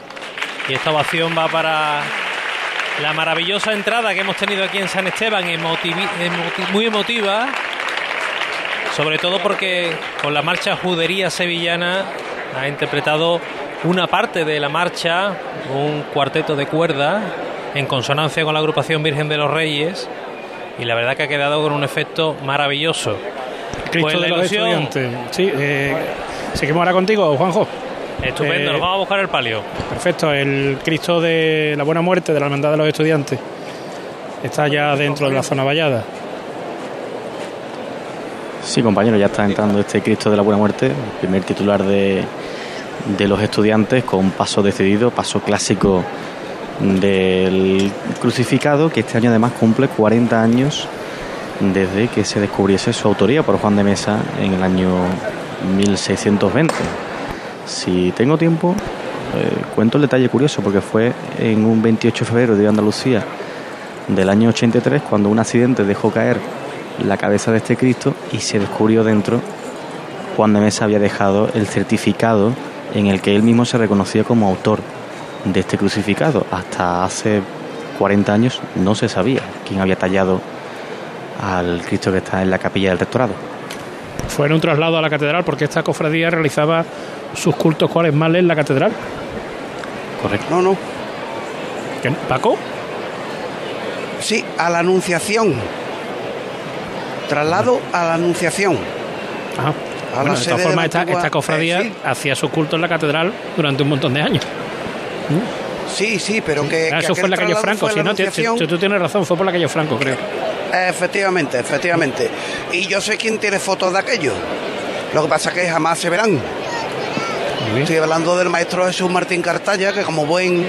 Y esta ovación va para la maravillosa entrada que hemos tenido aquí en San Esteban, emotivi- emoti- muy emotiva. Sobre todo porque con la marcha Judería Sevillana ha interpretado una parte de la marcha, un cuarteto de cuerda, en consonancia con la agrupación Virgen de los Reyes, y la verdad que ha quedado con un efecto maravilloso. Cristo Pues la de los ilusión. estudiantes. Sí, eh, seguimos ahora contigo, Juanjo. Estupendo, Eh, nos vamos a buscar el palio. Perfecto, el Cristo de la Buena Muerte de la Hermandad de los Estudiantes está ya dentro de la zona vallada. Sí, compañero, ya está entrando este Cristo de la Buena Muerte, el primer titular de, de los estudiantes, con paso decidido, paso clásico del crucificado, que este año además cumple 40 años desde que se descubriese su autoría por Juan de Mesa en el año 1620. Si tengo tiempo, eh, cuento el detalle curioso, porque fue en un 28 de febrero de Andalucía del año 83 cuando un accidente dejó caer la cabeza de este Cristo y se descubrió dentro Juan de Mesa había dejado el certificado en el que él mismo se reconocía como autor de este crucificado. Hasta hace 40 años no se sabía quién había tallado al Cristo que está en la capilla del rectorado. Fue en un traslado a la catedral porque esta cofradía realizaba sus cultos cuales males en la catedral. Correcto. No, no. ¿Qué? ¿Paco? Sí, a la Anunciación. Traslado a la Anunciación. Ajá. Bueno, de todas formas, esta, esta cofradía eh, sí. hacía su culto en la catedral durante un montón de años. Sí, sí, pero que. Ah, que eso fue en la calle Franco. Si no, tú tienes razón, fue por la calle Franco, creo. Efectivamente, efectivamente. Y yo sé quién tiene fotos de aquello. Lo que pasa es que jamás se verán. Estoy hablando del maestro Jesús Martín Cartaya, que como buen